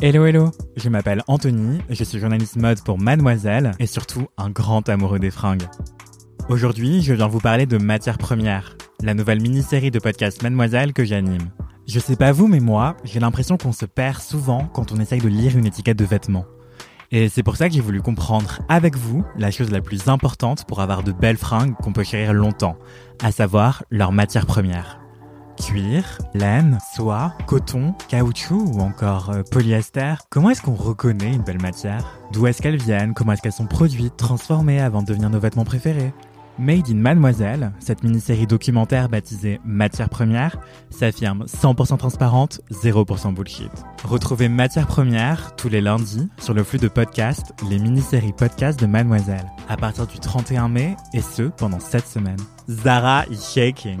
Hello hello, je m'appelle Anthony, je suis journaliste mode pour Mademoiselle et surtout un grand amoureux des fringues. Aujourd'hui, je viens vous parler de Matière Première, la nouvelle mini-série de podcast Mademoiselle que j'anime. Je sais pas vous, mais moi, j'ai l'impression qu'on se perd souvent quand on essaye de lire une étiquette de vêtements. Et c'est pour ça que j'ai voulu comprendre avec vous la chose la plus importante pour avoir de belles fringues qu'on peut chérir longtemps, à savoir leur matière première. Cuir, laine, soie, coton, caoutchouc ou encore euh, polyester. Comment est-ce qu'on reconnaît une belle matière? D'où est-ce qu'elles viennent? Comment est-ce qu'elles sont produites, transformées avant de devenir nos vêtements préférés? Made in Mademoiselle, cette mini-série documentaire baptisée Matière Première, s'affirme 100% transparente, 0% bullshit. Retrouvez Matière Première tous les lundis sur le flux de podcasts, les mini-séries podcasts de Mademoiselle, à partir du 31 mai, et ce, pendant 7 semaines. Zara is shaking.